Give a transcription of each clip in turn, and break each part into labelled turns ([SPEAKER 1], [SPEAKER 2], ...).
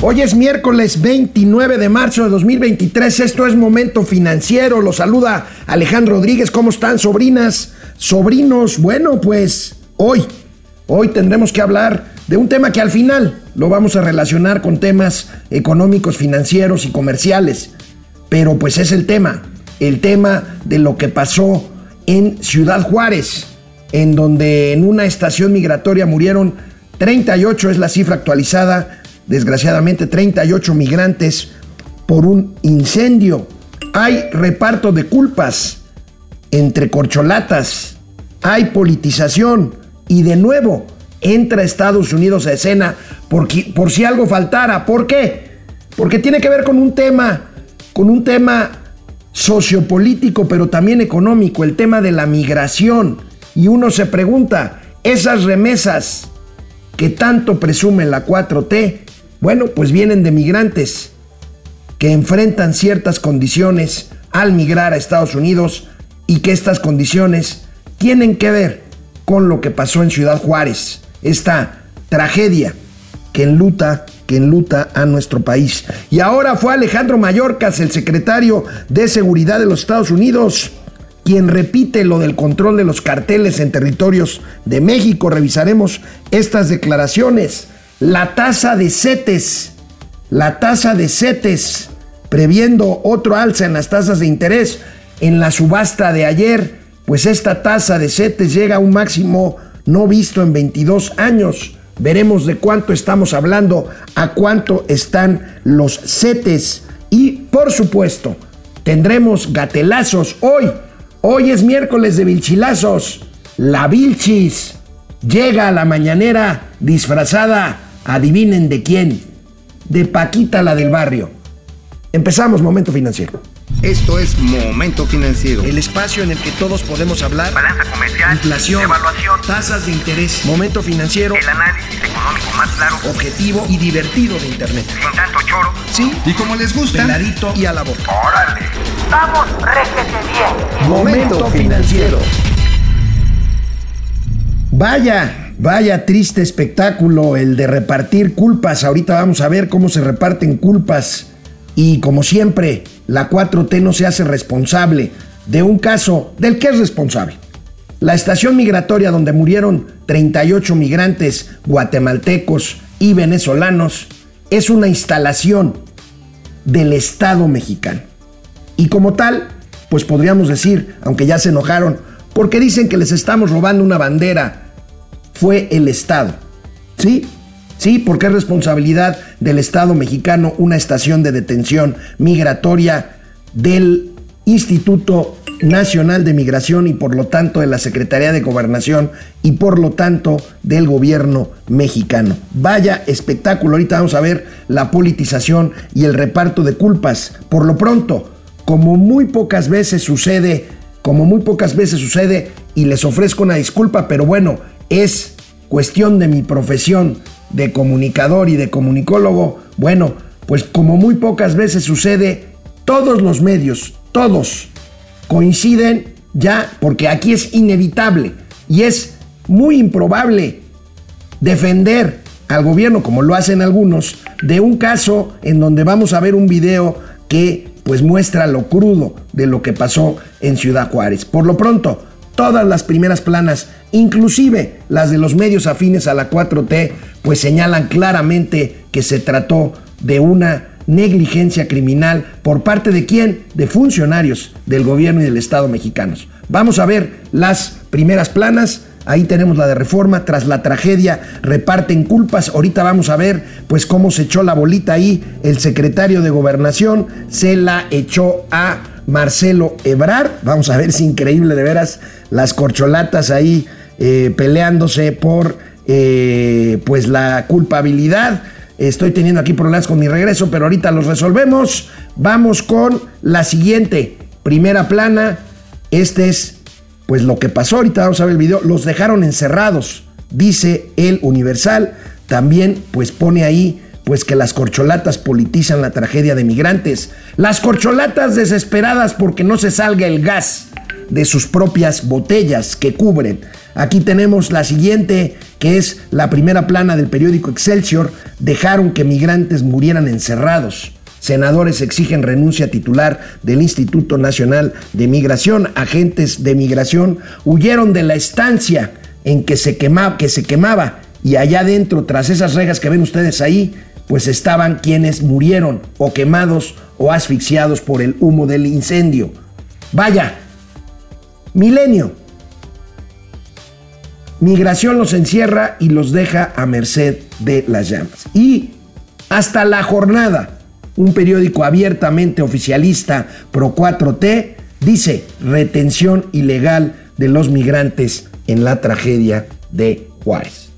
[SPEAKER 1] Hoy es miércoles 29 de marzo de 2023. Esto es Momento Financiero. Lo saluda Alejandro Rodríguez. ¿Cómo están, sobrinas? Sobrinos. Bueno, pues hoy, hoy tendremos que hablar de un tema que al final lo vamos a relacionar con temas económicos, financieros y comerciales. Pero pues es el tema, el tema de lo que pasó en Ciudad Juárez, en donde en una estación migratoria murieron 38, es la cifra actualizada desgraciadamente 38 migrantes por un incendio. Hay reparto de culpas entre corcholatas, hay politización y de nuevo entra Estados Unidos a escena por, por si algo faltara. ¿Por qué? Porque tiene que ver con un tema, con un tema sociopolítico, pero también económico, el tema de la migración. Y uno se pregunta, esas remesas que tanto presume la 4T, bueno, pues vienen de migrantes que enfrentan ciertas condiciones al migrar a Estados Unidos y que estas condiciones tienen que ver con lo que pasó en Ciudad Juárez, esta tragedia que enluta, que enluta a nuestro país. Y ahora fue Alejandro Mayorkas, el secretario de Seguridad de los Estados Unidos, quien repite lo del control de los carteles en territorios de México. Revisaremos estas declaraciones la tasa de CETES, la tasa de CETES, previendo otro alza en las tasas de interés en la subasta de ayer, pues esta tasa de CETES llega a un máximo no visto en 22 años. Veremos de cuánto estamos hablando, a cuánto están los CETES y por supuesto tendremos gatelazos hoy. Hoy es miércoles de vilchilazos. La Vilchis llega a la mañanera disfrazada Adivinen de quién. De Paquita la del barrio. Empezamos Momento Financiero.
[SPEAKER 2] Esto es Momento Financiero.
[SPEAKER 1] El espacio en el que todos podemos hablar.
[SPEAKER 3] Balanza comercial.
[SPEAKER 1] Inflación.
[SPEAKER 3] Evaluación.
[SPEAKER 1] Tasas de interés. Momento Financiero.
[SPEAKER 3] El análisis económico más claro.
[SPEAKER 1] Objetivo y divertido de Internet.
[SPEAKER 3] Sin tanto choro.
[SPEAKER 1] Sí.
[SPEAKER 2] Y como les gusta.
[SPEAKER 1] Peladito y a la boca.
[SPEAKER 3] Órale. Vamos, réjete bien.
[SPEAKER 1] Momento Financiero. Vaya, Vaya triste espectáculo el de repartir culpas. Ahorita vamos a ver cómo se reparten culpas. Y como siempre, la 4T no se hace responsable de un caso del que es responsable. La estación migratoria donde murieron 38 migrantes guatemaltecos y venezolanos es una instalación del Estado mexicano. Y como tal, pues podríamos decir, aunque ya se enojaron, porque dicen que les estamos robando una bandera fue el Estado. ¿Sí? Sí, porque es responsabilidad del Estado mexicano una estación de detención migratoria del Instituto Nacional de Migración y por lo tanto de la Secretaría de Gobernación y por lo tanto del gobierno mexicano. Vaya espectáculo, ahorita vamos a ver la politización y el reparto de culpas. Por lo pronto, como muy pocas veces sucede, como muy pocas veces sucede, y les ofrezco una disculpa, pero bueno, es cuestión de mi profesión de comunicador y de comunicólogo, bueno, pues como muy pocas veces sucede, todos los medios, todos coinciden ya, porque aquí es inevitable y es muy improbable defender al gobierno, como lo hacen algunos, de un caso en donde vamos a ver un video que pues muestra lo crudo de lo que pasó en Ciudad Juárez. Por lo pronto, todas las primeras planas, inclusive las de los medios afines a la 4T, pues señalan claramente que se trató de una negligencia criminal por parte de quién? De funcionarios del gobierno y del Estado mexicanos. Vamos a ver las primeras planas. Ahí tenemos la de reforma, tras la tragedia reparten culpas. Ahorita vamos a ver pues cómo se echó la bolita ahí el secretario de gobernación, se la echó a Marcelo Ebrard. Vamos a ver si increíble de veras las corcholatas ahí eh, peleándose por eh, pues la culpabilidad. Estoy teniendo aquí problemas con mi regreso, pero ahorita los resolvemos. Vamos con la siguiente. Primera plana. Este es pues lo que pasó. Ahorita vamos a ver el video. Los dejaron encerrados, dice el Universal. También pues pone ahí pues que las corcholatas politizan la tragedia de migrantes. Las corcholatas desesperadas porque no se salga el gas. de sus propias botellas que cubren. Aquí tenemos la siguiente, que es la primera plana del periódico Excelsior. Dejaron que migrantes murieran encerrados. Senadores exigen renuncia titular del Instituto Nacional de Migración. Agentes de migración huyeron de la estancia en que se, quemaba, que se quemaba y allá adentro, tras esas rejas que ven ustedes ahí, pues estaban quienes murieron o quemados o asfixiados por el humo del incendio. Vaya, milenio. Migración los encierra y los deja a merced de las llamas. Y hasta la jornada, un periódico abiertamente oficialista pro 4T dice retención ilegal de los migrantes en la tragedia de Juárez.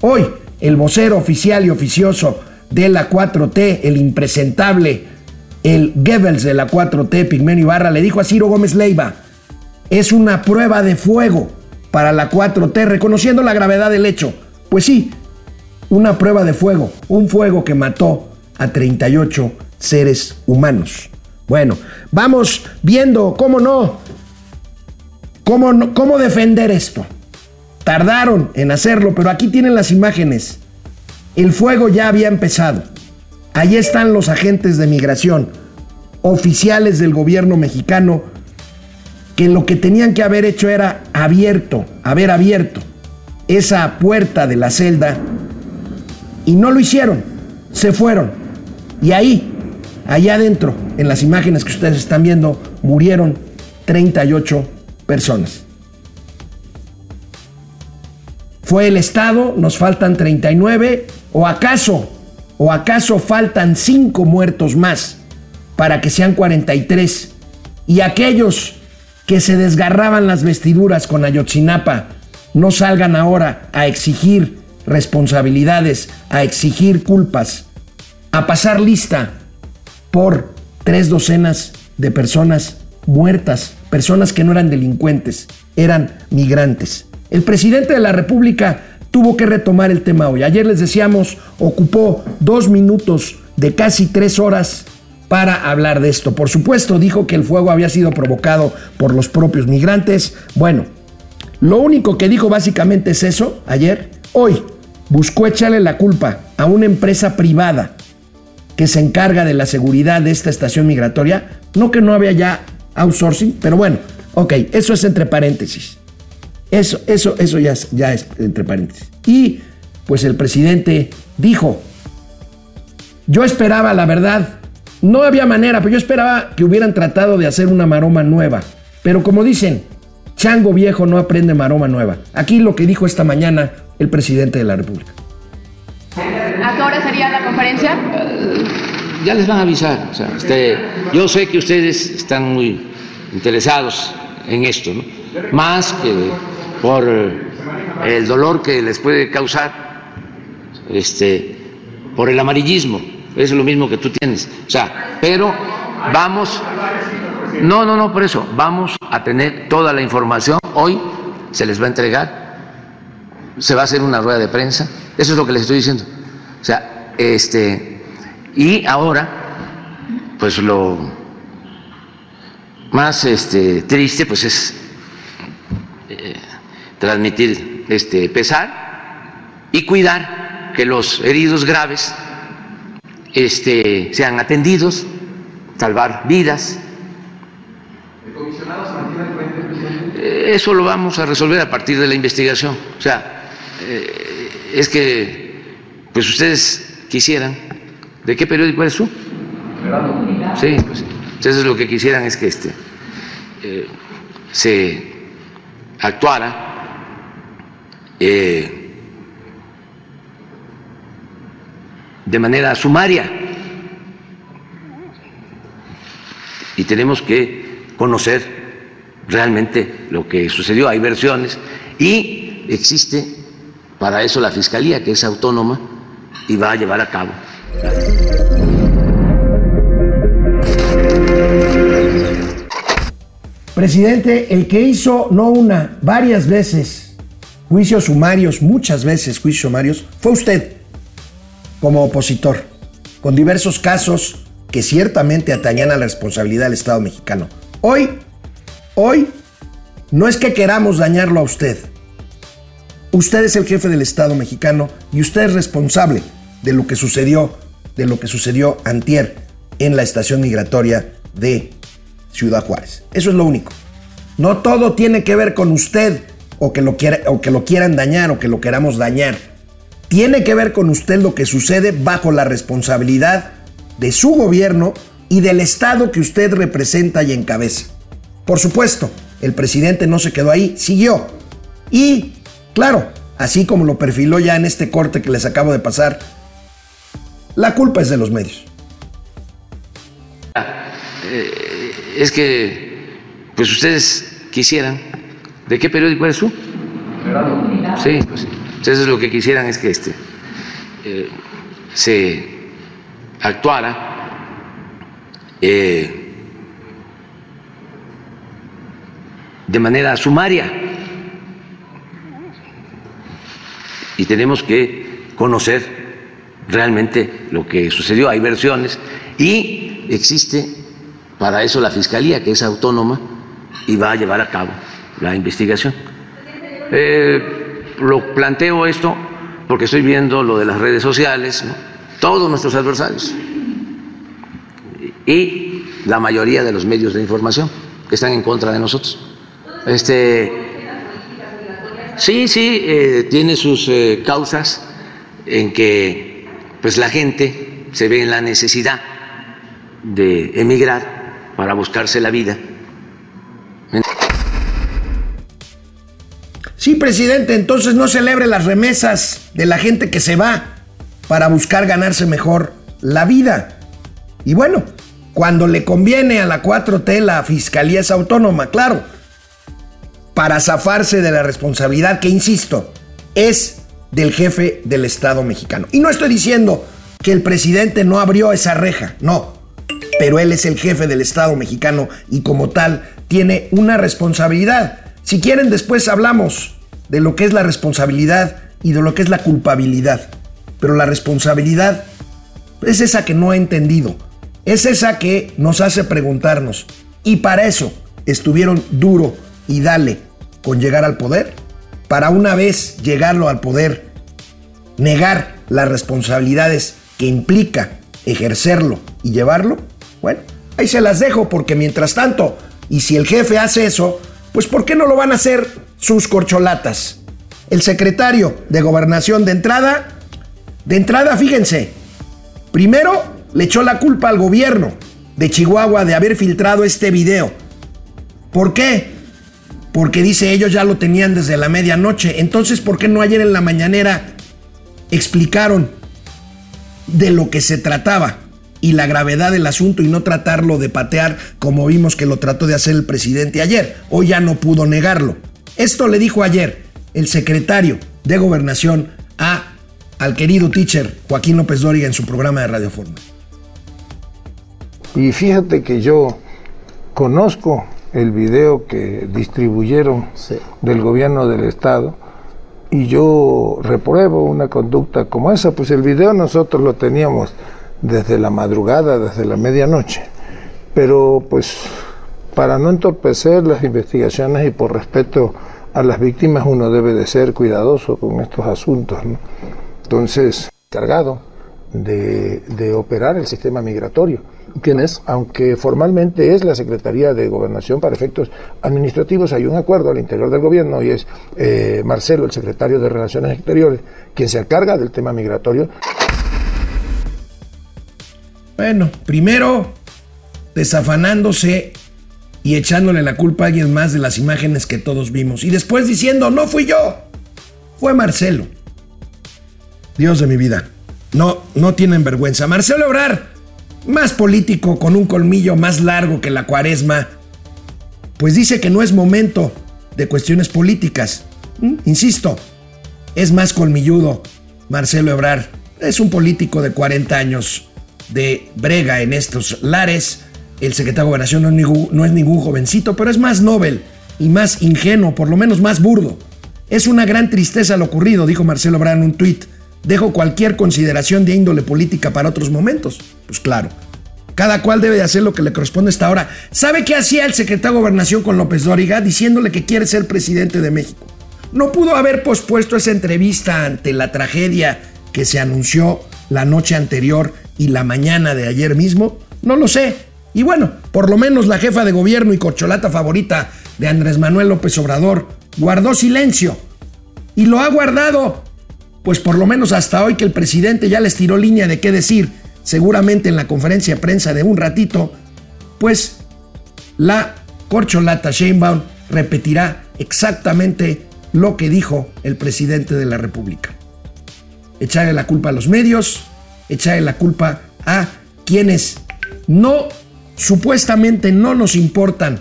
[SPEAKER 1] Hoy, el vocero oficial y oficioso de la 4T, el impresentable, el Goebbels de la 4T, Pigmenio Ibarra, le dijo a Ciro Gómez Leiva, es una prueba de fuego para la 4T, reconociendo la gravedad del hecho. Pues sí, una prueba de fuego, un fuego que mató a 38 seres humanos. Bueno, vamos viendo cómo no, cómo, no, cómo defender esto. Tardaron en hacerlo, pero aquí tienen las imágenes. El fuego ya había empezado. Allí están los agentes de migración, oficiales del gobierno mexicano, que lo que tenían que haber hecho era abierto, haber abierto esa puerta de la celda y no lo hicieron, se fueron. Y ahí, allá adentro, en las imágenes que ustedes están viendo, murieron 38 personas. Fue el Estado, nos faltan 39, o acaso, o acaso faltan 5 muertos más para que sean 43. Y aquellos que se desgarraban las vestiduras con Ayotzinapa no salgan ahora a exigir responsabilidades, a exigir culpas, a pasar lista por tres docenas de personas muertas, personas que no eran delincuentes, eran migrantes. El presidente de la República tuvo que retomar el tema hoy. Ayer les decíamos, ocupó dos minutos de casi tres horas para hablar de esto. Por supuesto, dijo que el fuego había sido provocado por los propios migrantes. Bueno, lo único que dijo básicamente es eso ayer. Hoy buscó echarle la culpa a una empresa privada que se encarga de la seguridad de esta estación migratoria. No que no había ya outsourcing, pero bueno, ok, eso es entre paréntesis. Eso, eso, eso ya, ya es entre paréntesis. Y pues el presidente dijo, yo esperaba, la verdad, no había manera, pero yo esperaba que hubieran tratado de hacer una maroma nueva. Pero como dicen, chango viejo no aprende maroma nueva. Aquí lo que dijo esta mañana el presidente de la República.
[SPEAKER 4] ¿A qué hora sería la conferencia?
[SPEAKER 5] Uh, ya les van a avisar. O sea, este, yo sé que ustedes están muy interesados en esto, ¿no? más que por el dolor que les puede causar este, por el amarillismo. Es lo mismo que tú tienes. O sea, pero vamos, no, no, no, por eso, vamos a tener toda la información. Hoy se les va a entregar, se va a hacer una rueda de prensa. Eso es lo que les estoy diciendo. O sea, este, y ahora, pues lo más este, triste, pues es eh, transmitir este pesar y cuidar que los heridos graves este, sean atendidos, salvar vidas. Eso lo vamos a resolver a partir de la investigación. O sea, eh, es que, pues ustedes quisieran, ¿de qué periódico eres tú? Sí, pues entonces lo que quisieran es que este eh, se actuara eh, de manera sumaria y tenemos que conocer realmente lo que sucedió. Hay versiones y existe para eso la Fiscalía, que es autónoma y va a llevar a cabo.
[SPEAKER 1] Presidente, el que hizo no una, varias veces juicios sumarios, muchas veces juicios sumarios, fue usted como opositor, con diversos casos que ciertamente atañan a la responsabilidad del Estado mexicano. Hoy, hoy, No es que queramos dañarlo a usted. Usted es el jefe del Estado mexicano y usted es responsable de lo que sucedió, de lo que sucedió antier en la estación migratoria de Ciudad Juárez. Eso es lo único. No todo tiene que ver con usted o que lo, quiera, o que lo quieran dañar o que lo queramos dañar. Tiene que ver con usted lo que sucede bajo la responsabilidad de su gobierno y del Estado que usted representa y encabeza. Por supuesto, el presidente no se quedó ahí, siguió. Y, claro, así como lo perfiló ya en este corte que les acabo de pasar, la culpa es de los medios.
[SPEAKER 5] Eh, es que, pues ustedes quisieran, ¿de qué periódico eres tú? Sí, pues Entonces lo que quisieran es que este eh, se actuara eh, de manera sumaria. Y tenemos que conocer realmente lo que sucedió. Hay versiones y existe para eso la Fiscalía, que es autónoma y va a llevar a cabo la investigación. Eh, lo planteo esto porque estoy viendo lo de las redes sociales, todos nuestros adversarios y la mayoría de los medios de información que están en contra de nosotros. Este, sí, sí, eh, tiene sus eh, causas en que pues la gente se ve en la necesidad de emigrar para buscarse la vida.
[SPEAKER 1] Sí, presidente, entonces no celebre las remesas de la gente que se va para buscar ganarse mejor la vida. Y bueno, cuando le conviene a la 4T, la fiscalía es autónoma, claro, para zafarse de la responsabilidad que, insisto, es del jefe del Estado mexicano. Y no estoy diciendo que el presidente no abrió esa reja, no, pero él es el jefe del Estado mexicano y como tal tiene una responsabilidad. Si quieren, después hablamos de lo que es la responsabilidad y de lo que es la culpabilidad. Pero la responsabilidad es esa que no he entendido es esa que nos hace preguntarnos, ¿y para eso estuvieron duro y dale con llegar al poder? Para una vez llegarlo al poder, negar las responsabilidades que implica ejercerlo y llevarlo? Bueno, ahí se las dejo porque mientras tanto, y si el jefe hace eso, pues ¿por qué no lo van a hacer sus corcholatas? El secretario de gobernación de entrada, de entrada, fíjense, primero le echó la culpa al gobierno de Chihuahua de haber filtrado este video. ¿Por qué? Porque dice ellos ya lo tenían desde la medianoche. Entonces, ¿por qué no ayer en la mañanera explicaron de lo que se trataba y la gravedad del asunto y no tratarlo de patear como vimos que lo trató de hacer el presidente ayer? Hoy ya no pudo negarlo. Esto le dijo ayer el secretario de Gobernación a al querido teacher Joaquín López Dóriga en su programa de Radio Forma.
[SPEAKER 6] Y fíjate que yo conozco el video que distribuyeron del gobierno del estado y yo repruebo una conducta como esa, pues el video nosotros lo teníamos desde la madrugada, desde la medianoche, pero pues para no entorpecer las investigaciones y por respeto a las víctimas uno debe de ser cuidadoso con estos asuntos. Entonces, cargado de, de operar el sistema migratorio
[SPEAKER 7] ¿Quién es?
[SPEAKER 6] Aunque formalmente es la Secretaría de Gobernación para efectos administrativos, hay un acuerdo al interior del gobierno y es eh, Marcelo, el secretario de Relaciones Exteriores, quien se encarga del tema migratorio.
[SPEAKER 1] Bueno, primero desafanándose y echándole la culpa a alguien más de las imágenes que todos vimos. Y después diciendo, no fui yo, fue Marcelo. Dios de mi vida, no, no tienen vergüenza. Marcelo Obrar más político, con un colmillo más largo que la cuaresma, pues dice que no es momento de cuestiones políticas. ¿Mm? Insisto, es más colmilludo Marcelo Ebrar. Es un político de 40 años de brega en estos lares. El secretario de Gobernación no es, ningún, no es ningún jovencito, pero es más noble y más ingenuo, por lo menos más burdo. Es una gran tristeza lo ocurrido, dijo Marcelo Ebrard en un tuit. Dejo cualquier consideración de índole política para otros momentos. Pues claro. Cada cual debe de hacer lo que le corresponde hasta ahora. ¿Sabe qué hacía el secretario de Gobernación con López Dóriga? Diciéndole que quiere ser presidente de México. ¿No pudo haber pospuesto esa entrevista ante la tragedia que se anunció la noche anterior y la mañana de ayer mismo? No lo sé. Y bueno, por lo menos la jefa de gobierno y corcholata favorita de Andrés Manuel López Obrador guardó silencio. Y lo ha guardado. Pues por lo menos hasta hoy que el presidente ya les tiró línea de qué decir, seguramente en la conferencia de prensa de un ratito, pues la corcholata Sheinbaum repetirá exactamente lo que dijo el presidente de la República. Echarle la culpa a los medios, echarle la culpa a quienes no, supuestamente no nos importan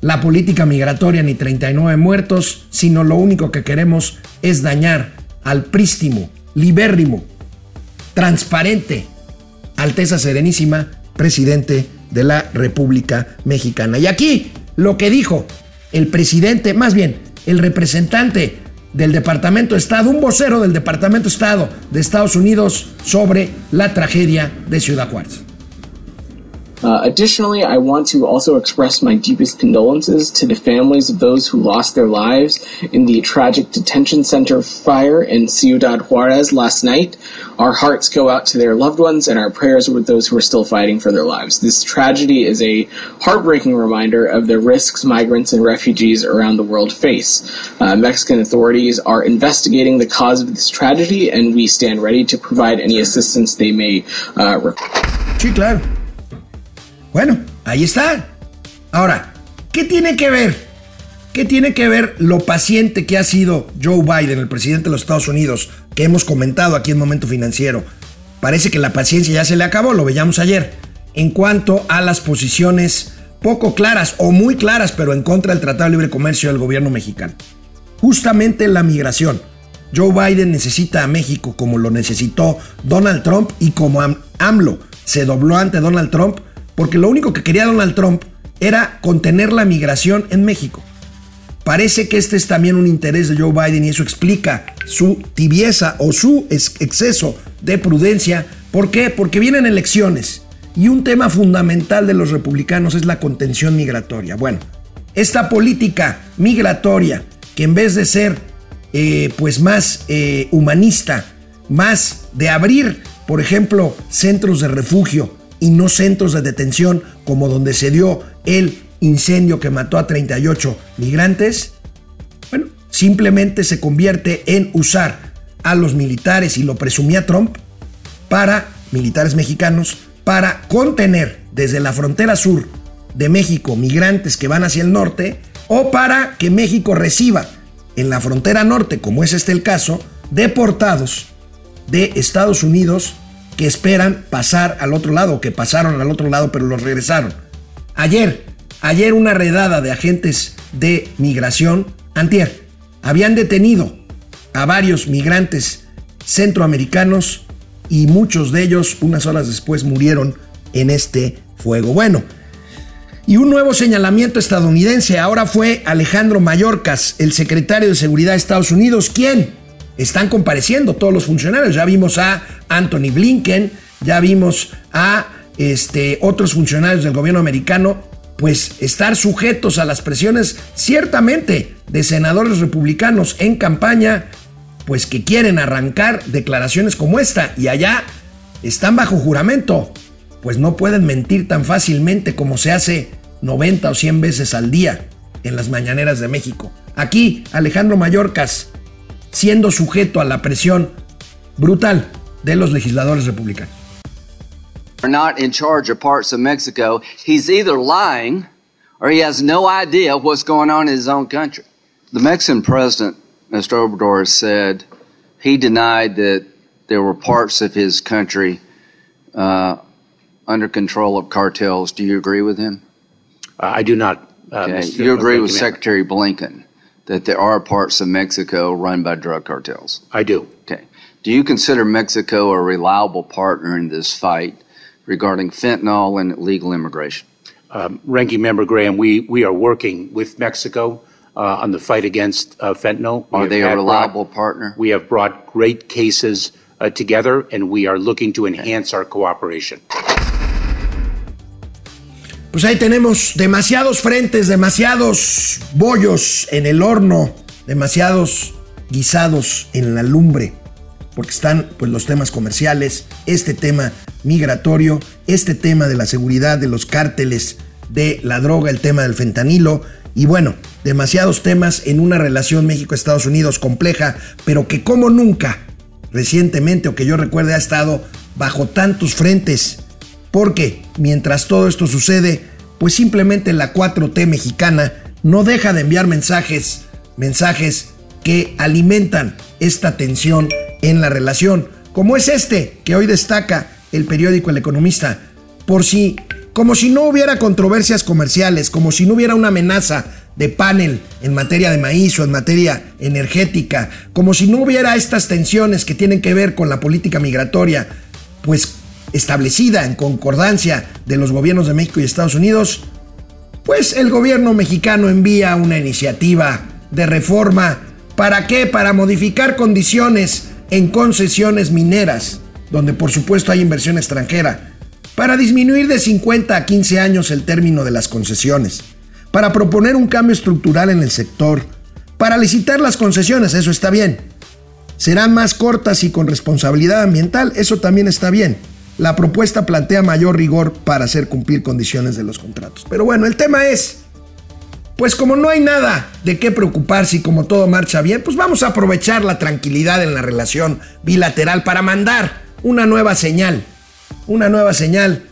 [SPEAKER 1] la política migratoria ni 39 muertos, sino lo único que queremos es dañar al prístimo, libérrimo, transparente, Alteza Serenísima, presidente de la República Mexicana. Y aquí lo que dijo el presidente, más bien el representante del Departamento de Estado, un vocero del Departamento de Estado de Estados Unidos sobre la tragedia de Ciudad Juárez.
[SPEAKER 7] Uh, additionally, I want to also express my deepest condolences to the families of those who lost their lives in the tragic detention center fire in Ciudad Juarez last night. Our hearts go out to their loved ones and our prayers are with those who are still fighting for their lives. This tragedy is a heartbreaking reminder of the risks migrants and refugees around the world face. Uh, Mexican authorities are investigating the cause of this tragedy and we stand ready to provide any assistance they may uh, require.
[SPEAKER 1] Claro. Bueno, ahí está. Ahora, ¿qué tiene que ver? ¿Qué tiene que ver lo paciente que ha sido Joe Biden, el presidente de los Estados Unidos, que hemos comentado aquí en Momento Financiero? Parece que la paciencia ya se le acabó, lo veíamos ayer, en cuanto a las posiciones poco claras o muy claras, pero en contra del Tratado de Libre Comercio del gobierno mexicano. Justamente la migración. Joe Biden necesita a México como lo necesitó Donald Trump y como AMLO se dobló ante Donald Trump, porque lo único que quería Donald Trump era contener la migración en México. Parece que este es también un interés de Joe Biden y eso explica su tibieza o su exceso de prudencia. ¿Por qué? Porque vienen elecciones y un tema fundamental de los republicanos es la contención migratoria. Bueno, esta política migratoria que en vez de ser eh, pues más eh, humanista, más de abrir, por ejemplo, centros de refugio y no centros de detención como donde se dio el incendio que mató a 38 migrantes, bueno, simplemente se convierte en usar a los militares, y lo presumía Trump, para militares mexicanos, para contener desde la frontera sur de México migrantes que van hacia el norte, o para que México reciba en la frontera norte, como es este el caso, deportados de Estados Unidos que esperan pasar al otro lado, que pasaron al otro lado pero los regresaron. Ayer, ayer una redada de agentes de migración, antier, habían detenido a varios migrantes centroamericanos y muchos de ellos unas horas después murieron en este fuego. Bueno, y un nuevo señalamiento estadounidense ahora fue Alejandro Mayorkas, el secretario de Seguridad de Estados Unidos, quien están compareciendo todos los funcionarios. Ya vimos a Anthony Blinken, ya vimos a este, otros funcionarios del gobierno americano, pues estar sujetos a las presiones ciertamente de senadores republicanos en campaña, pues que quieren arrancar declaraciones como esta y allá están bajo juramento, pues no pueden mentir tan fácilmente como se hace 90 o 100 veces al día en las mañaneras de México. Aquí Alejandro Mayorkas siendo sujeto a la presión brutal de los legisladores republicanos.
[SPEAKER 8] Are not in charge of parts of Mexico. He's either lying or he has no idea what's going on in his own country. The Mexican president, Mr. Obrador, said he denied that there were parts of his country uh, under control of cartels. Do you agree with him?
[SPEAKER 9] Uh, I do not.
[SPEAKER 8] Uh, okay. You agree with Secretary Blinken? That there are parts of Mexico run by drug cartels?
[SPEAKER 9] I do.
[SPEAKER 8] Okay. Do you consider Mexico a reliable partner in this fight regarding fentanyl and illegal immigration?
[SPEAKER 9] Um, Ranking Member Graham, we, we are working with Mexico uh, on the fight against uh, fentanyl.
[SPEAKER 8] We are they a reliable
[SPEAKER 9] brought,
[SPEAKER 8] partner?
[SPEAKER 9] We have brought great cases uh, together, and we are looking to enhance our cooperation.
[SPEAKER 1] Pues ahí tenemos demasiados frentes, demasiados bollos en el horno, demasiados guisados en la lumbre, porque están pues los temas comerciales, este tema migratorio, este tema de la seguridad de los cárteles de la droga, el tema del fentanilo y bueno, demasiados temas en una relación México-Estados Unidos compleja, pero que como nunca recientemente o que yo recuerde ha estado bajo tantos frentes porque mientras todo esto sucede, pues simplemente la 4T mexicana no deja de enviar mensajes, mensajes que alimentan esta tensión en la relación, como es este que hoy destaca el periódico El Economista, por si, como si no hubiera controversias comerciales, como si no hubiera una amenaza de panel en materia de maíz o en materia energética, como si no hubiera estas tensiones que tienen que ver con la política migratoria, pues establecida en concordancia de los gobiernos de México y Estados Unidos, pues el gobierno mexicano envía una iniciativa de reforma. ¿Para qué? Para modificar condiciones en concesiones mineras, donde por supuesto hay inversión extranjera, para disminuir de 50 a 15 años el término de las concesiones, para proponer un cambio estructural en el sector, para licitar las concesiones, eso está bien. Serán más cortas y con responsabilidad ambiental, eso también está bien la propuesta plantea mayor rigor para hacer cumplir condiciones de los contratos. Pero bueno, el tema es, pues como no hay nada de qué preocuparse y como todo marcha bien, pues vamos a aprovechar la tranquilidad en la relación bilateral para mandar una nueva señal, una nueva señal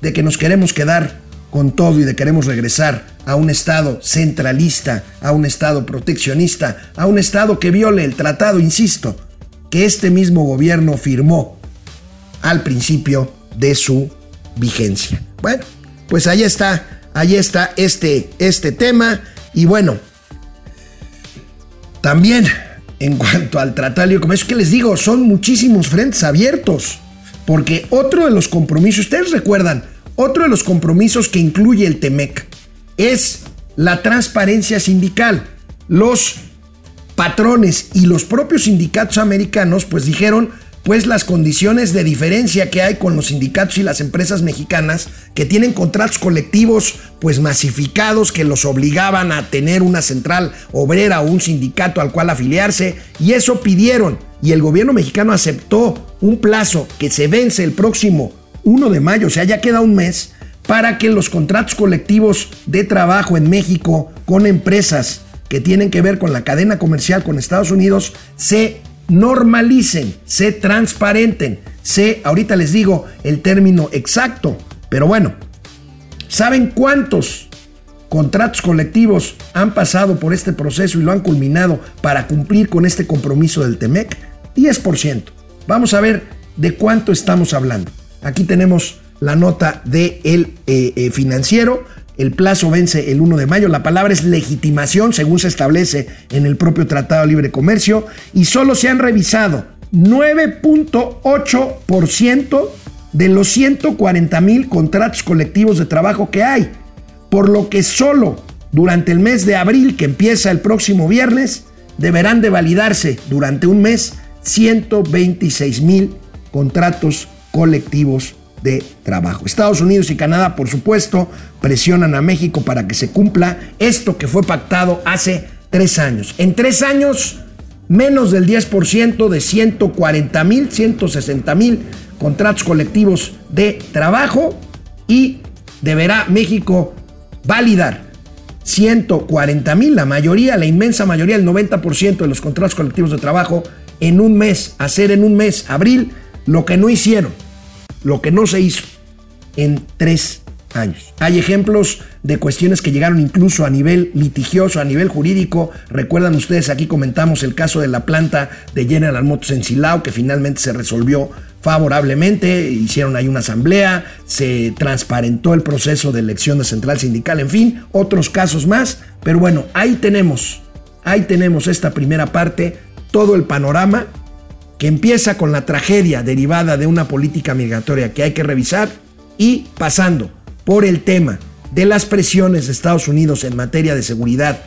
[SPEAKER 1] de que nos queremos quedar con todo y de queremos regresar a un Estado centralista, a un Estado proteccionista, a un Estado que viole el tratado, insisto, que este mismo gobierno firmó al principio de su vigencia. Bueno, pues ahí está, ahí está este, este tema. Y bueno, también en cuanto al tratado como es que les digo, son muchísimos frentes abiertos. Porque otro de los compromisos, ustedes recuerdan, otro de los compromisos que incluye el TEMEC es la transparencia sindical. Los patrones y los propios sindicatos americanos pues dijeron, pues las condiciones de diferencia que hay con los sindicatos y las empresas mexicanas que tienen contratos colectivos pues masificados que los obligaban a tener una central obrera o un sindicato al cual afiliarse y eso pidieron. Y el gobierno mexicano aceptó un plazo que se vence el próximo 1 de mayo, o sea, ya queda un mes para que los contratos colectivos de trabajo en México con empresas que tienen que ver con la cadena comercial con Estados Unidos se normalicen, se transparenten, se, ahorita les digo el término exacto, pero bueno, ¿saben cuántos contratos colectivos han pasado por este proceso y lo han culminado para cumplir con este compromiso del TEMEC? 10%. Vamos a ver de cuánto estamos hablando. Aquí tenemos la nota del de eh, eh, financiero el plazo vence el 1 de mayo. La palabra es legitimación, según se establece en el propio Tratado de Libre Comercio. Y solo se han revisado 9.8% de los 140 mil contratos colectivos de trabajo que hay. Por lo que solo durante el mes de abril, que empieza el próximo viernes, deberán de validarse durante un mes 126 mil contratos colectivos de trabajo. Estados Unidos y Canadá, por supuesto, presionan a México para que se cumpla esto que fue pactado hace tres años. En tres años, menos del 10% de 140 mil, 160 mil contratos colectivos de trabajo y deberá México validar 140 mil, la mayoría, la inmensa mayoría, el 90% de los contratos colectivos de trabajo en un mes, hacer en un mes, abril, lo que no hicieron lo que no se hizo en tres años. Hay ejemplos de cuestiones que llegaron incluso a nivel litigioso, a nivel jurídico. Recuerdan ustedes, aquí comentamos el caso de la planta de General Motors en Silao, que finalmente se resolvió favorablemente, hicieron ahí una asamblea, se transparentó el proceso de elección de central sindical, en fin, otros casos más. Pero bueno, ahí tenemos, ahí tenemos esta primera parte, todo el panorama que empieza con la tragedia derivada de una política migratoria que hay que revisar y pasando por el tema de las presiones de Estados Unidos en materia de seguridad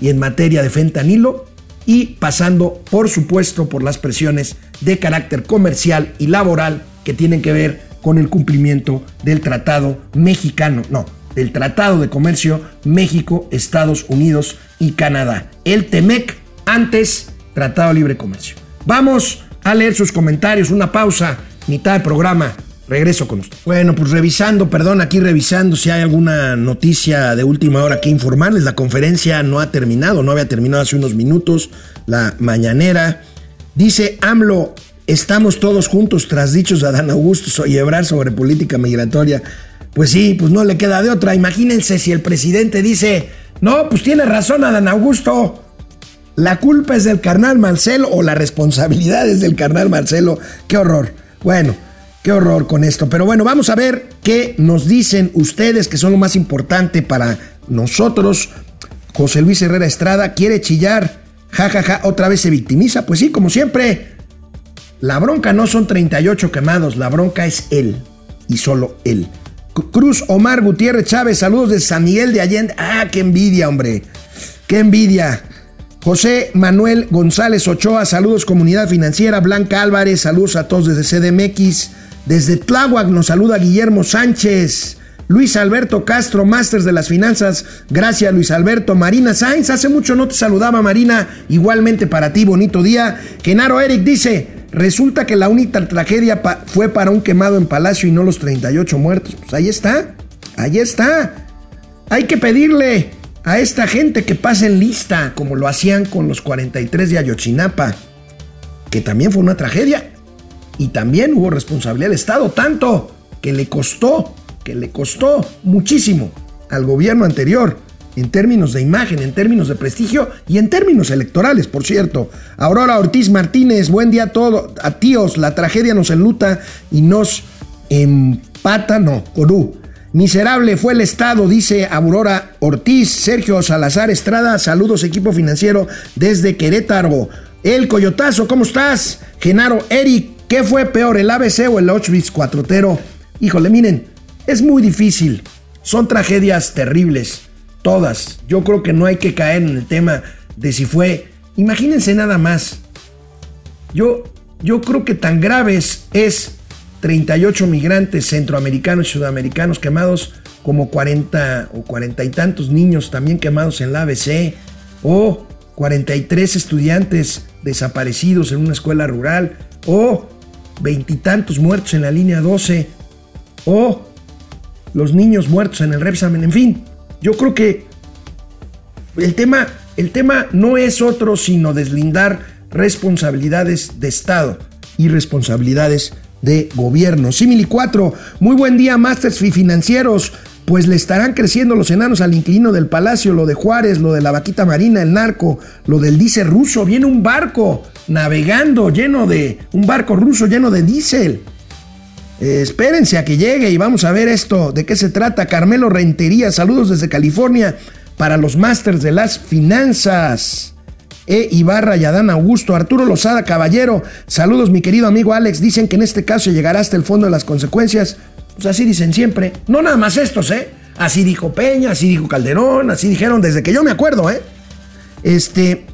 [SPEAKER 1] y en materia de fentanilo y pasando por supuesto por las presiones de carácter comercial y laboral que tienen que ver con el cumplimiento del Tratado Mexicano, no, del Tratado de Comercio México, Estados Unidos y Canadá. El TEMEC, antes Tratado de Libre Comercio. Vamos a leer sus comentarios, una pausa, mitad del programa. Regreso con usted. Bueno, pues revisando, perdón, aquí revisando si hay alguna noticia de última hora que informarles. La conferencia no ha terminado, no había terminado hace unos minutos, la mañanera. Dice AMLO, estamos todos juntos tras dichos de Adán Augusto y Ebrar sobre política migratoria. Pues sí, pues no le queda de otra. Imagínense si el presidente dice, no, pues tiene razón Adán Augusto. La culpa es del carnal Marcelo o la responsabilidad es del carnal Marcelo. Qué horror. Bueno, qué horror con esto. Pero bueno, vamos a ver qué nos dicen ustedes que son lo más importante para nosotros. José Luis Herrera Estrada quiere chillar. Ja, ja, ja, otra vez se victimiza. Pues sí, como siempre. La bronca no son 38 quemados, la bronca es él y solo él. Cruz Omar Gutiérrez Chávez, saludos de San Miguel de Allende. Ah, qué envidia, hombre. Qué envidia. José Manuel González Ochoa, saludos comunidad financiera. Blanca Álvarez, saludos a todos desde CDMX. Desde Tláhuac nos saluda Guillermo Sánchez. Luis Alberto Castro, Masters de las Finanzas. Gracias, Luis Alberto. Marina Sainz, hace mucho no te saludaba, Marina. Igualmente para ti, bonito día. Genaro Eric dice: Resulta que la única tragedia fue para un quemado en Palacio y no los 38 muertos. Pues ahí está. Ahí está. Hay que pedirle a esta gente que pasen lista, como lo hacían con los 43 de Ayotzinapa, que también fue una tragedia. Y también hubo responsabilidad del Estado, tanto que le costó que le costó muchísimo al gobierno anterior en términos de imagen, en términos de prestigio y en términos electorales, por cierto. Aurora Ortiz Martínez, buen día a todos, a tíos, la tragedia nos enluta y nos empata, no, Corú. Miserable fue el Estado, dice Aurora Ortiz, Sergio Salazar Estrada, saludos equipo financiero desde Querétaro. El Coyotazo, ¿cómo estás? Genaro Eric, ¿qué fue peor, el ABC o el Auschwitz cuatrotero? Híjole, miren, es muy difícil. Son tragedias terribles. Todas. Yo creo que no hay que caer en el tema de si fue. Imagínense nada más. Yo, yo creo que tan graves es 38 migrantes centroamericanos y sudamericanos quemados, como 40 o 40 y tantos niños también quemados en la ABC, o 43 estudiantes desaparecidos en una escuela rural, o veintitantos muertos en la línea 12, o los niños muertos en el Repsamen, en fin, yo creo que el tema, el tema no es otro sino deslindar responsabilidades de Estado y responsabilidades de gobierno. Simili 4, muy buen día, Masters financieros. Pues le estarán creciendo los enanos al inquilino del palacio, lo de Juárez, lo de la vaquita marina, el narco, lo del diésel ruso. Viene un barco navegando lleno de. un barco ruso lleno de diésel. Eh, espérense a que llegue y vamos a ver esto, de qué se trata. Carmelo Rentería, saludos desde California para los Masters de las Finanzas. E. Ibarra y Adán Augusto, Arturo Lozada Caballero, saludos mi querido amigo Alex, dicen que en este caso llegará hasta el fondo de las consecuencias. Pues así dicen siempre, no nada más estos, ¿eh? Así dijo Peña, así dijo Calderón, así dijeron desde que yo me acuerdo, ¿eh? Este,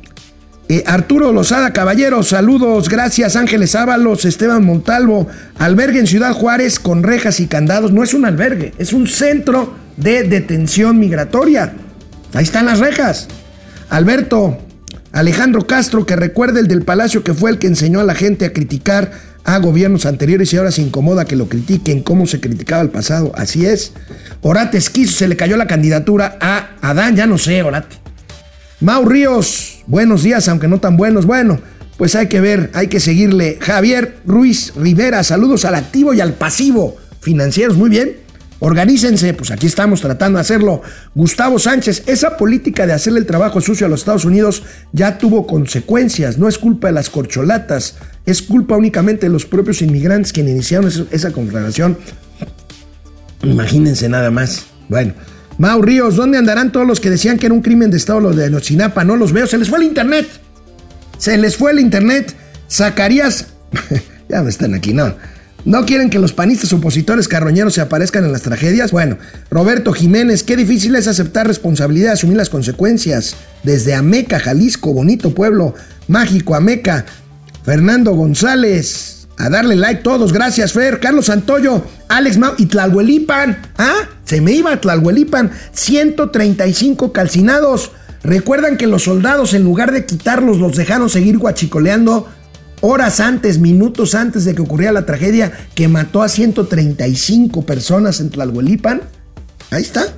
[SPEAKER 1] eh, Arturo Lozada Caballero, saludos, gracias Ángeles Ábalos, Esteban Montalvo, albergue en Ciudad Juárez con rejas y candados, no es un albergue, es un centro de detención migratoria. Ahí están las rejas. Alberto, Alejandro Castro, que recuerde el del Palacio que fue el que enseñó a la gente a criticar a gobiernos anteriores y ahora se incomoda que lo critiquen, cómo se criticaba el pasado. Así es. Orate Esquizo se le cayó la candidatura a Adán, ya no sé, Orate. Mau Ríos, buenos días, aunque no tan buenos. Bueno, pues hay que ver, hay que seguirle. Javier Ruiz Rivera, saludos al activo y al pasivo financieros, muy bien. Organícense, pues aquí estamos tratando de hacerlo. Gustavo Sánchez, esa política de hacerle el trabajo sucio a los Estados Unidos ya tuvo consecuencias. No es culpa de las corcholatas, es culpa únicamente de los propios inmigrantes que iniciaron esa conflagración. Imagínense nada más. Bueno, Mau Ríos, ¿dónde andarán todos los que decían que era un crimen de Estado lo de Nochinapa? No los veo, se les fue el internet. Se les fue el internet. Zacarías, ya me están aquí, no. ¿No quieren que los panistas opositores carroñeros se aparezcan en las tragedias? Bueno, Roberto Jiménez, qué difícil es aceptar responsabilidad, asumir las consecuencias. Desde Ameca, Jalisco, bonito pueblo, mágico Ameca. Fernando González, a darle like todos, gracias Fer. Carlos Santoyo, Alex Mau y Tlalhuelipan. ¿Ah? Se me iba a Tlalhuelipan. 135 calcinados. Recuerdan que los soldados, en lugar de quitarlos, los dejaron seguir guachicoleando horas antes, minutos antes de que ocurriera la tragedia que mató a 135 personas en Tlalhuelipan. Ahí está.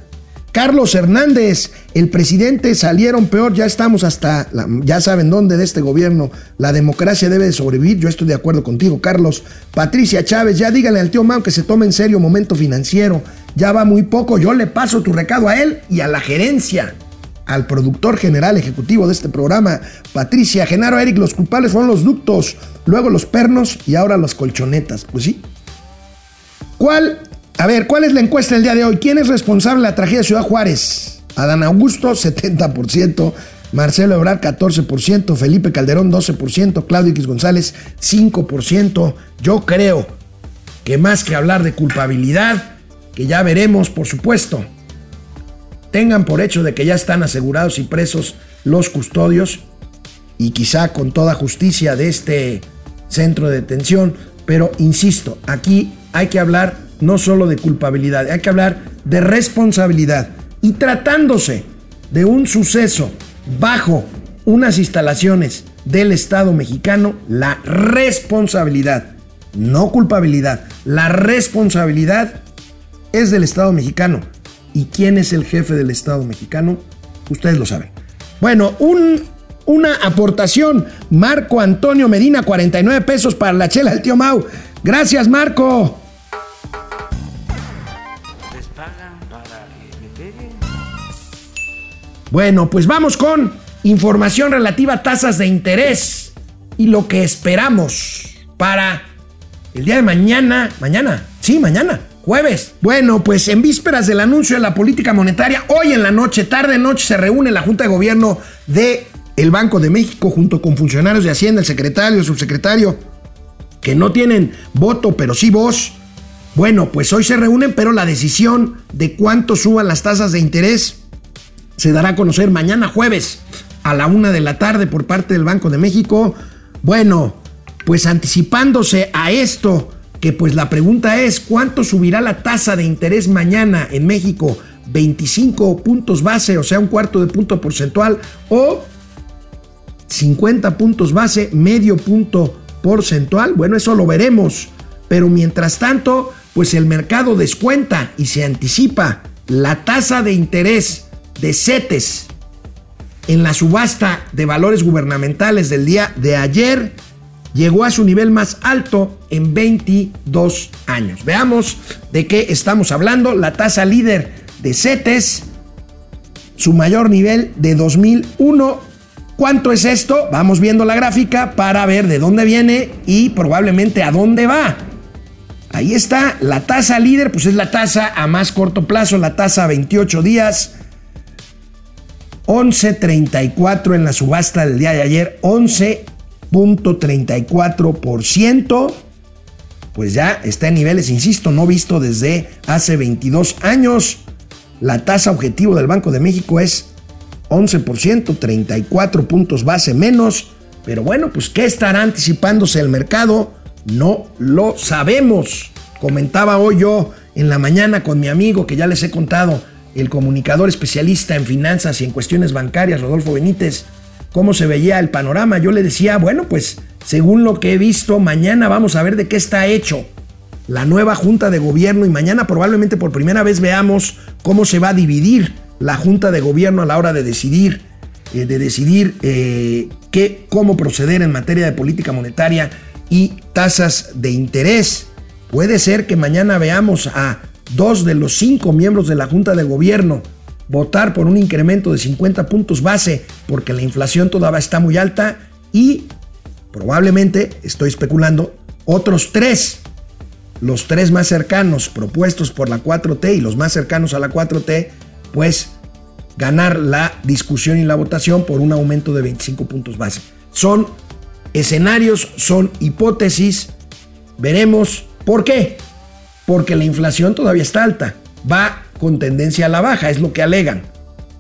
[SPEAKER 1] Carlos Hernández, el presidente salieron peor, ya estamos hasta, ya saben dónde de este gobierno, la democracia debe de sobrevivir, yo estoy de acuerdo contigo, Carlos. Patricia Chávez, ya dígale al tío Mao que se tome en serio momento financiero, ya va muy poco, yo le paso tu recado a él y a la gerencia, al productor general ejecutivo de este programa, Patricia, Genaro, Eric, los culpables fueron los ductos, luego los pernos y ahora las colchonetas, pues sí. ¿Cuál a ver, ¿cuál es la encuesta del día de hoy? ¿Quién es responsable de la tragedia de Ciudad Juárez? Adán Augusto, 70%. Marcelo Ebrard, 14%. Felipe Calderón, 12%. Claudio X González, 5%. Yo creo que más que hablar de culpabilidad, que ya veremos, por supuesto, tengan por hecho de que ya están asegurados y presos los custodios y quizá con toda justicia de este centro de detención. Pero insisto, aquí hay que hablar no solo de culpabilidad, hay que hablar de responsabilidad. Y tratándose de un suceso bajo unas instalaciones del Estado mexicano, la responsabilidad, no culpabilidad, la responsabilidad es del Estado mexicano. ¿Y quién es el jefe del Estado mexicano? Ustedes lo saben. Bueno, un, una aportación. Marco Antonio Medina, 49 pesos para la chela del tío Mau. Gracias, Marco. Bueno, pues vamos con información relativa a tasas de interés y lo que esperamos para el día de mañana. Mañana, sí, mañana. Jueves. Bueno, pues en vísperas del anuncio de la política monetaria, hoy en la noche, tarde noche, se reúne la Junta de Gobierno de el Banco de México junto con funcionarios de Hacienda, el secretario, el subsecretario, que no tienen voto, pero sí voz. Bueno, pues hoy se reúnen, pero la decisión de cuánto suban las tasas de interés se dará a conocer mañana jueves a la una de la tarde por parte del Banco de México. Bueno, pues anticipándose a esto, que pues la pregunta es, ¿cuánto subirá la tasa de interés mañana en México? 25 puntos base, o sea, un cuarto de punto porcentual, o 50 puntos base, medio punto porcentual. Bueno, eso lo veremos. Pero mientras tanto, pues el mercado descuenta y se anticipa la tasa de interés de CETES en la subasta de valores gubernamentales del día de ayer llegó a su nivel más alto en 22 años. Veamos de qué estamos hablando. La tasa líder de CETES, su mayor nivel de 2001. ¿Cuánto es esto? Vamos viendo la gráfica para ver de dónde viene y probablemente a dónde va. Ahí está, la tasa líder, pues es la tasa a más corto plazo, la tasa a 28 días 11.34 en la subasta del día de ayer, 11.34%, pues ya está en niveles, insisto, no visto desde hace 22 años. La tasa objetivo del Banco de México es 11%, 34 puntos base menos. Pero bueno, pues ¿qué estará anticipándose el mercado? No lo sabemos. Comentaba hoy yo en la mañana con mi amigo que ya les he contado el comunicador especialista en finanzas y en cuestiones bancarias, Rodolfo Benítez, cómo se veía el panorama. Yo le decía, bueno, pues según lo que he visto, mañana vamos a ver de qué está hecho la nueva Junta de Gobierno y mañana probablemente por primera vez veamos cómo se va a dividir la Junta de Gobierno a la hora de decidir, eh, de decidir eh, qué, cómo proceder en materia de política monetaria y tasas de interés. Puede ser que mañana veamos a dos de los cinco miembros de la Junta de Gobierno votar por un incremento de 50 puntos base porque la inflación todavía está muy alta y probablemente, estoy especulando, otros tres, los tres más cercanos propuestos por la 4T y los más cercanos a la 4T, pues ganar la discusión y la votación por un aumento de 25 puntos base. Son escenarios, son hipótesis, veremos por qué porque la inflación todavía está alta. Va con tendencia a la baja, es lo que alegan.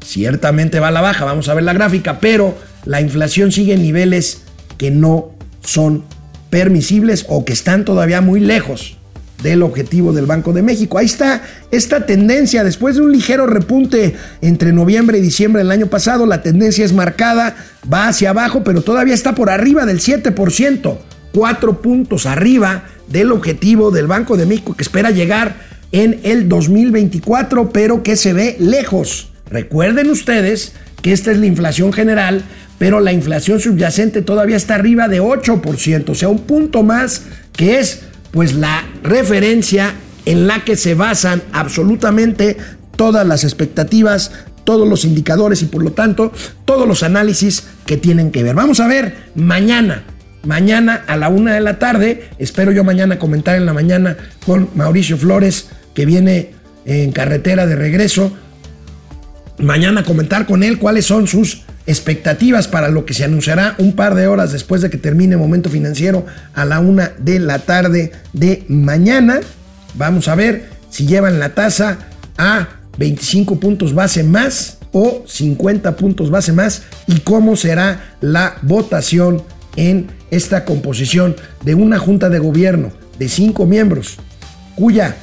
[SPEAKER 1] Ciertamente va a la baja, vamos a ver la gráfica, pero la inflación sigue en niveles que no son permisibles o que están todavía muy lejos del objetivo del Banco de México. Ahí está esta tendencia, después de un ligero repunte entre noviembre y diciembre del año pasado, la tendencia es marcada, va hacia abajo, pero todavía está por arriba del 7%, cuatro puntos arriba del objetivo del Banco de México que espera llegar en el 2024, pero que se ve lejos. Recuerden ustedes que esta es la inflación general, pero la inflación subyacente todavía está arriba de 8%, o sea, un punto más que es pues la referencia en la que se basan absolutamente todas las expectativas, todos los indicadores y por lo tanto todos los análisis que tienen que ver. Vamos a ver mañana, mañana a la una de la tarde, espero yo mañana comentar en la mañana con Mauricio Flores viene en carretera de regreso, mañana comentar con él cuáles son sus expectativas para lo que se anunciará un par de horas después de que termine Momento Financiero a la una de la tarde de mañana. Vamos a ver si llevan la tasa a 25 puntos base más o 50 puntos base más y cómo será la votación en esta composición de una junta de gobierno de cinco miembros cuya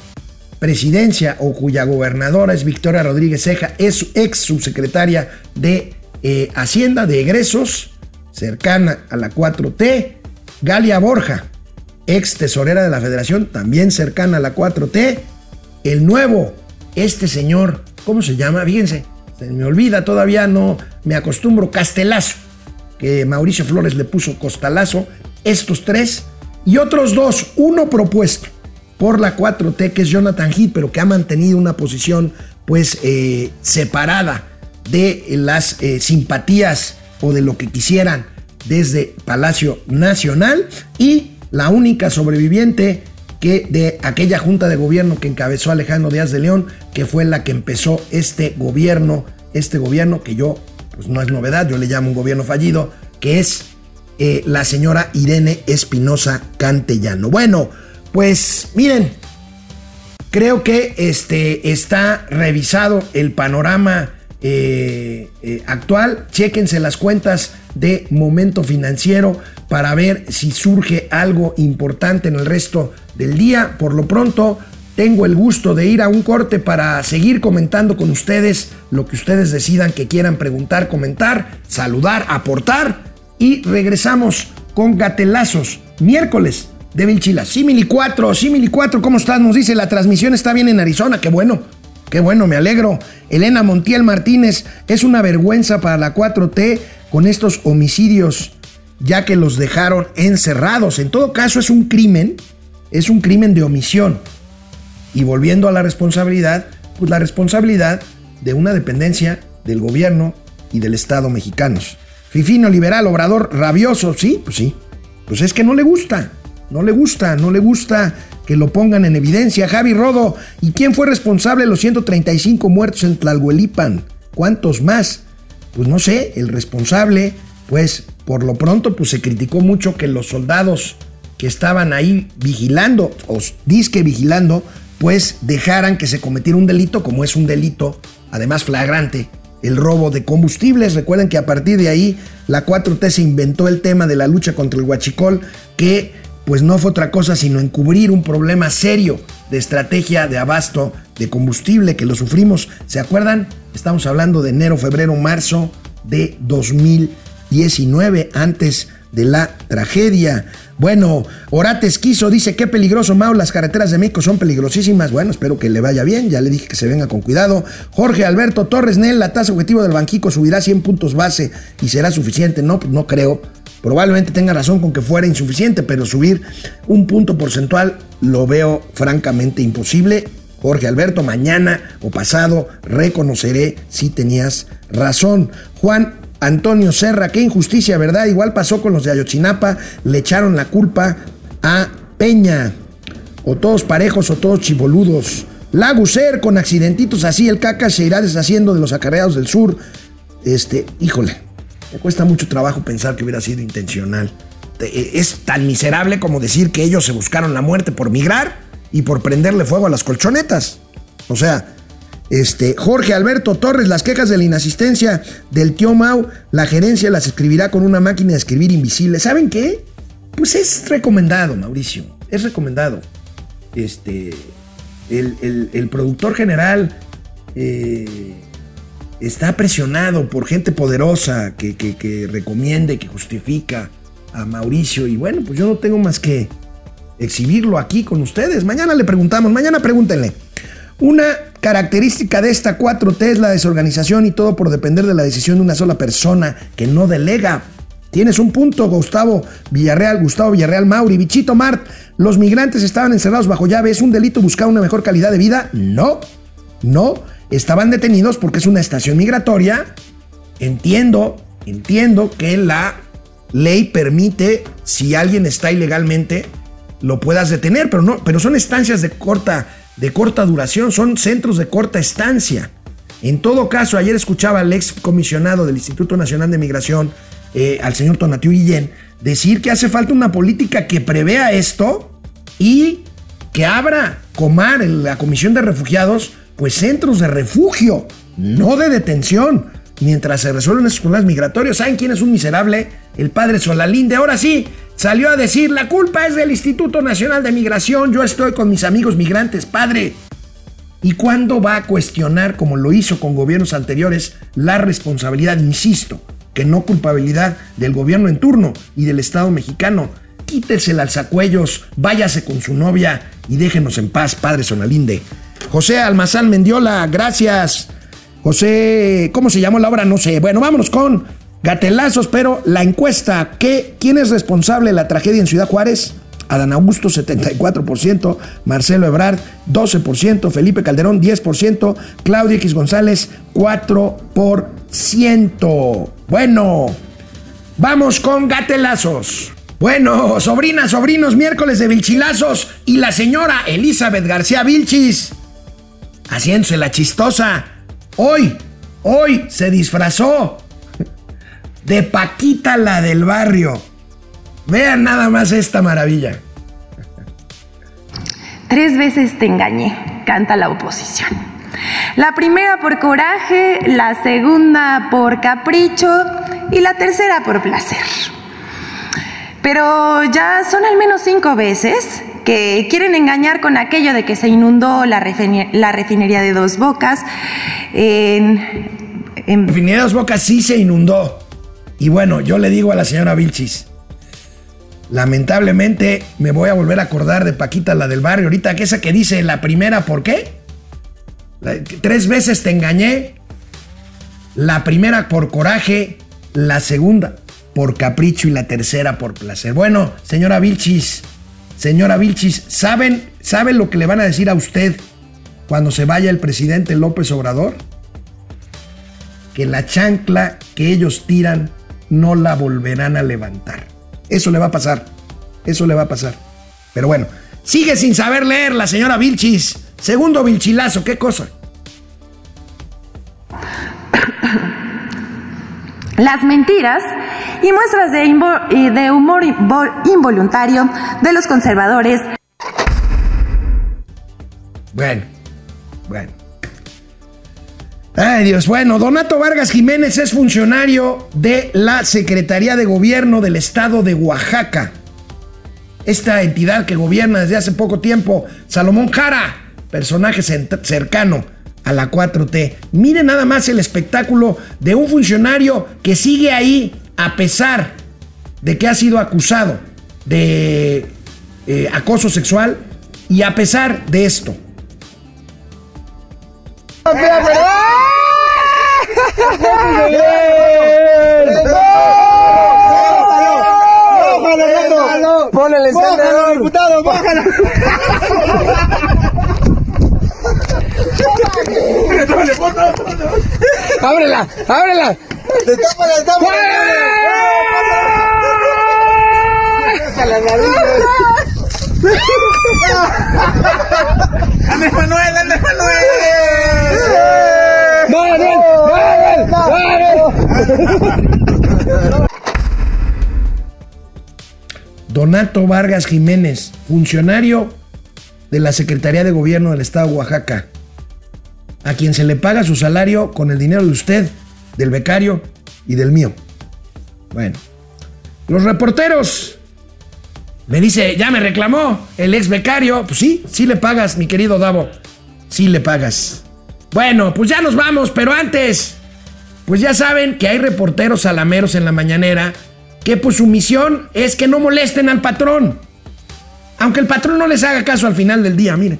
[SPEAKER 1] presidencia o cuya gobernadora es Victoria Rodríguez Ceja, es ex subsecretaria de eh, Hacienda de egresos, cercana a la 4T, Galia Borja, ex tesorera de la Federación, también cercana a la 4T, el nuevo, este señor, ¿cómo se llama? Fíjense, se me olvida, todavía no me acostumbro, Castelazo, que Mauricio Flores le puso Costalazo, estos tres y otros dos, uno propuesto por la 4T, que es Jonathan Heath, pero que ha mantenido una posición pues eh, separada de las eh, simpatías o de lo que quisieran desde Palacio Nacional y la única sobreviviente que de aquella junta de gobierno que encabezó Alejandro Díaz de León, que fue la que empezó este gobierno, este gobierno que yo, pues no es novedad, yo le llamo un gobierno fallido, que es eh, la señora Irene Espinosa Cantellano. Bueno, pues miren, creo que este, está revisado el panorama eh, eh, actual. Chéquense las cuentas de momento financiero para ver si surge algo importante en el resto del día. Por lo pronto, tengo el gusto de ir a un corte para seguir comentando con ustedes lo que ustedes decidan que quieran preguntar, comentar, saludar, aportar. Y regresamos con gatelazos miércoles de Vilchila. Simili 4, Simili 4, ¿cómo estás? Nos dice la transmisión está bien en Arizona, qué bueno. Qué bueno, me alegro. Elena Montiel Martínez, es una vergüenza para la 4T con estos homicidios, ya que los dejaron encerrados. En todo caso, es un crimen, es un crimen de omisión. Y volviendo a la responsabilidad, pues la responsabilidad de una dependencia del gobierno y del Estado mexicanos. Fifino, liberal, obrador, rabioso, sí, pues sí. Pues es que no le gusta, no le gusta, no le gusta que lo pongan en evidencia. Javi Rodo, ¿y quién fue responsable de los 135 muertos en Tlalhuelipan? ¿Cuántos más? Pues no sé, el responsable, pues por lo pronto pues se criticó mucho que los soldados que estaban ahí vigilando, o disque vigilando, pues dejaran que se cometiera un delito, como es un delito, además flagrante, el robo de combustibles. Recuerden que a partir de ahí la 4T se inventó el tema de la lucha contra el huachicol, que pues no fue otra cosa sino encubrir un problema serio de estrategia de abasto de combustible que lo sufrimos. ¿Se acuerdan? Estamos hablando de enero, febrero, marzo de 2019, antes de la tragedia. Bueno, Orates Quiso dice, qué peligroso, Mau, las carreteras de México son peligrosísimas. Bueno, espero que le vaya bien, ya le dije que se venga con cuidado. Jorge Alberto Torres Nel, la tasa objetivo del Banquico subirá 100 puntos base y será suficiente. No, pues no creo. Probablemente tenga razón con que fuera insuficiente, pero subir un punto porcentual lo veo francamente imposible. Jorge Alberto, mañana o pasado reconoceré si tenías razón. Juan Antonio Serra, qué injusticia, ¿verdad? Igual pasó con los de Ayotzinapa, le echaron la culpa a Peña. O todos parejos o todos chiboludos. Laguser con accidentitos así, el caca se irá deshaciendo de los acarreados del sur. Este, híjole, me cuesta mucho trabajo pensar que hubiera sido intencional. E, es tan miserable como decir que ellos se buscaron la muerte por migrar y por prenderle fuego a las colchonetas. O sea, este, Jorge Alberto Torres, las quejas de la inasistencia del tío Mau, la gerencia las escribirá con una máquina de escribir invisible. ¿Saben qué? Pues es recomendado, Mauricio, es recomendado. este, el, el- el productor general eh, está presionado por gente poderosa que, que, que recomiende, que justifica a Mauricio. Y bueno, pues yo no tengo más que exhibirlo aquí con ustedes. Mañana le preguntamos, mañana pregúntenle. Una característica de esta 4T es la desorganización y todo por depender de la decisión de una sola persona que no delega. Tienes un punto, Gustavo Villarreal, Gustavo Villarreal Mauri, Bichito Mart. Los migrantes estaban encerrados bajo llave. ¿Es un delito buscar una mejor calidad de vida? No, no. Estaban detenidos porque es una estación migratoria. Entiendo, entiendo que la ley permite, si alguien está ilegalmente, lo puedas detener, pero no, pero son estancias de corta, de corta duración, son centros de corta estancia. En todo caso, ayer escuchaba al ex comisionado del Instituto Nacional de Migración, eh, al señor Tonatiu Guillén, decir que hace falta una política que prevea esto y que abra Comar, la Comisión de Refugiados, pues centros de refugio, no de detención, mientras se resuelven esos problemas migratorios. ¿Saben quién es un miserable? El padre Solalinde. Ahora sí, salió a decir, la culpa es del Instituto Nacional de Migración, yo estoy con mis amigos migrantes, padre. ¿Y cuándo va a cuestionar, como lo hizo con gobiernos anteriores, la responsabilidad, insisto, que no culpabilidad del gobierno en turno y del Estado mexicano? Quítese el alzacuellos, váyase con su novia y déjenos en paz, padre Sonalinde. José Almazán Mendiola, gracias. José, ¿cómo se llamó la obra? No sé. Bueno, vámonos con gatelazos, pero la encuesta, ¿qué, ¿quién es responsable de la tragedia en Ciudad Juárez? Adán Augusto 74%, Marcelo Ebrard 12%, Felipe Calderón 10%, Claudia X González 4%. Bueno, vamos con gatelazos. Bueno, sobrinas, sobrinos, miércoles de Vilchilazos y la señora Elizabeth García Vilchis haciéndose la chistosa. Hoy, hoy se disfrazó de Paquita la del barrio. Vean nada más esta maravilla.
[SPEAKER 10] Tres veces te engañé, canta la oposición. La primera por coraje, la segunda por capricho y la tercera por placer. Pero ya son al menos cinco veces que quieren engañar con aquello de que se inundó la, refine- la refinería de dos bocas. En,
[SPEAKER 1] La refinería de Dos Bocas sí se inundó. Y bueno, yo le digo a la señora Vilchis, lamentablemente me voy a volver a acordar de Paquita la del barrio. Ahorita que esa que dice la primera, ¿por qué? Tres veces te engañé. La primera por coraje, la segunda por capricho y la tercera por placer. Bueno, señora Vilchis, señora Vilchis, ¿saben, ¿saben lo que le van a decir a usted cuando se vaya el presidente López Obrador? que la chancla que ellos tiran no la volverán a levantar. Eso le va a pasar. Eso le va a pasar. Pero bueno, sigue sin saber leer la señora Vilchis. Segundo Vilchilazo, ¿qué cosa?
[SPEAKER 10] Las mentiras y muestras de, humor invo- involuntario de los conservadores
[SPEAKER 1] Bueno, bueno. Ay Dios, bueno, Donato Vargas Jiménez es funcionario de la Secretaría de Gobierno del Estado de Oaxaca. Esta entidad que gobierna desde hace poco tiempo, Salomón Jara, personaje cercano a la 4T. Mire nada más el espectáculo de un funcionario que sigue ahí a pesar de que ha sido acusado de eh, acoso sexual y a pesar de esto.
[SPEAKER 11] Pon el encendedor. diputado, bájalo. ábrela, ábrela. Destápala, destápala.
[SPEAKER 3] ¡Ande Manuel, ande Manuel!
[SPEAKER 11] Manuel, Manuel, Manuel.
[SPEAKER 1] Donato Vargas Jiménez, funcionario de la Secretaría de Gobierno del Estado de Oaxaca, a quien se le paga su salario con el dinero de usted, del becario y del mío. Bueno, los reporteros Me dice, ya me reclamó el ex becario. Pues sí, sí le pagas, mi querido Davo. Sí le pagas. Bueno, pues ya nos vamos, pero antes, pues ya saben que hay reporteros salameros en la mañanera que pues su misión es que no molesten al patrón. Aunque el patrón no les haga caso al final del día, miren.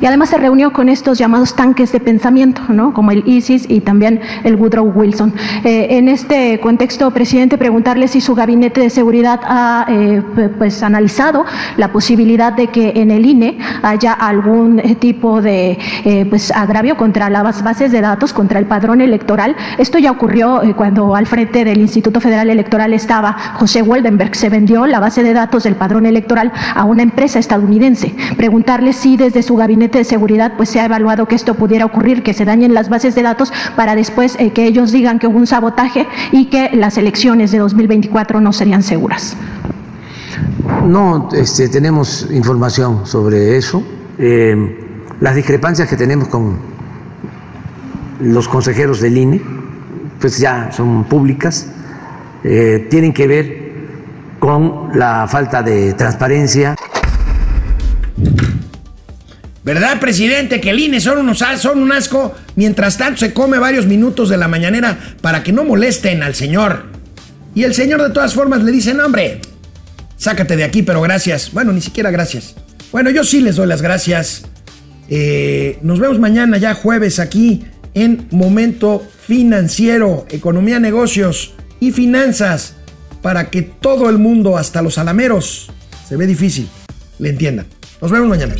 [SPEAKER 12] Y además se reunió con estos llamados tanques de pensamiento, ¿no? como el ISIS y también el Woodrow Wilson. Eh, en este contexto, presidente, preguntarle si su gabinete de seguridad ha eh, pues, analizado la posibilidad de que en el INE haya algún eh, tipo de pues, agravio contra las bases de datos, contra el padrón electoral. Esto ya ocurrió cuando al frente del Instituto Federal Electoral estaba José Waldenberg. Se vendió la base de datos del padrón electoral a una empresa estadounidense. Preguntarle si desde su gabinete de seguridad pues se ha evaluado que esto pudiera ocurrir, que se dañen las bases de datos para después eh, que ellos digan que hubo un sabotaje y que las elecciones de 2024 no serían seguras.
[SPEAKER 5] No, este, tenemos información sobre eso. Eh, las discrepancias que tenemos con los consejeros del INE, pues ya son públicas, eh, tienen que ver con la falta de transparencia.
[SPEAKER 1] ¿Verdad, presidente? Que el INE son, unos, son un asco. Mientras tanto se come varios minutos de la mañanera para que no molesten al señor. Y el señor de todas formas le dice, no, hombre, sácate de aquí, pero gracias. Bueno, ni siquiera gracias. Bueno, yo sí les doy las gracias. Eh, nos vemos mañana ya jueves aquí en Momento Financiero, Economía, Negocios y Finanzas para que todo el mundo, hasta los alameros, se ve difícil, le entiendan. Nos vemos mañana.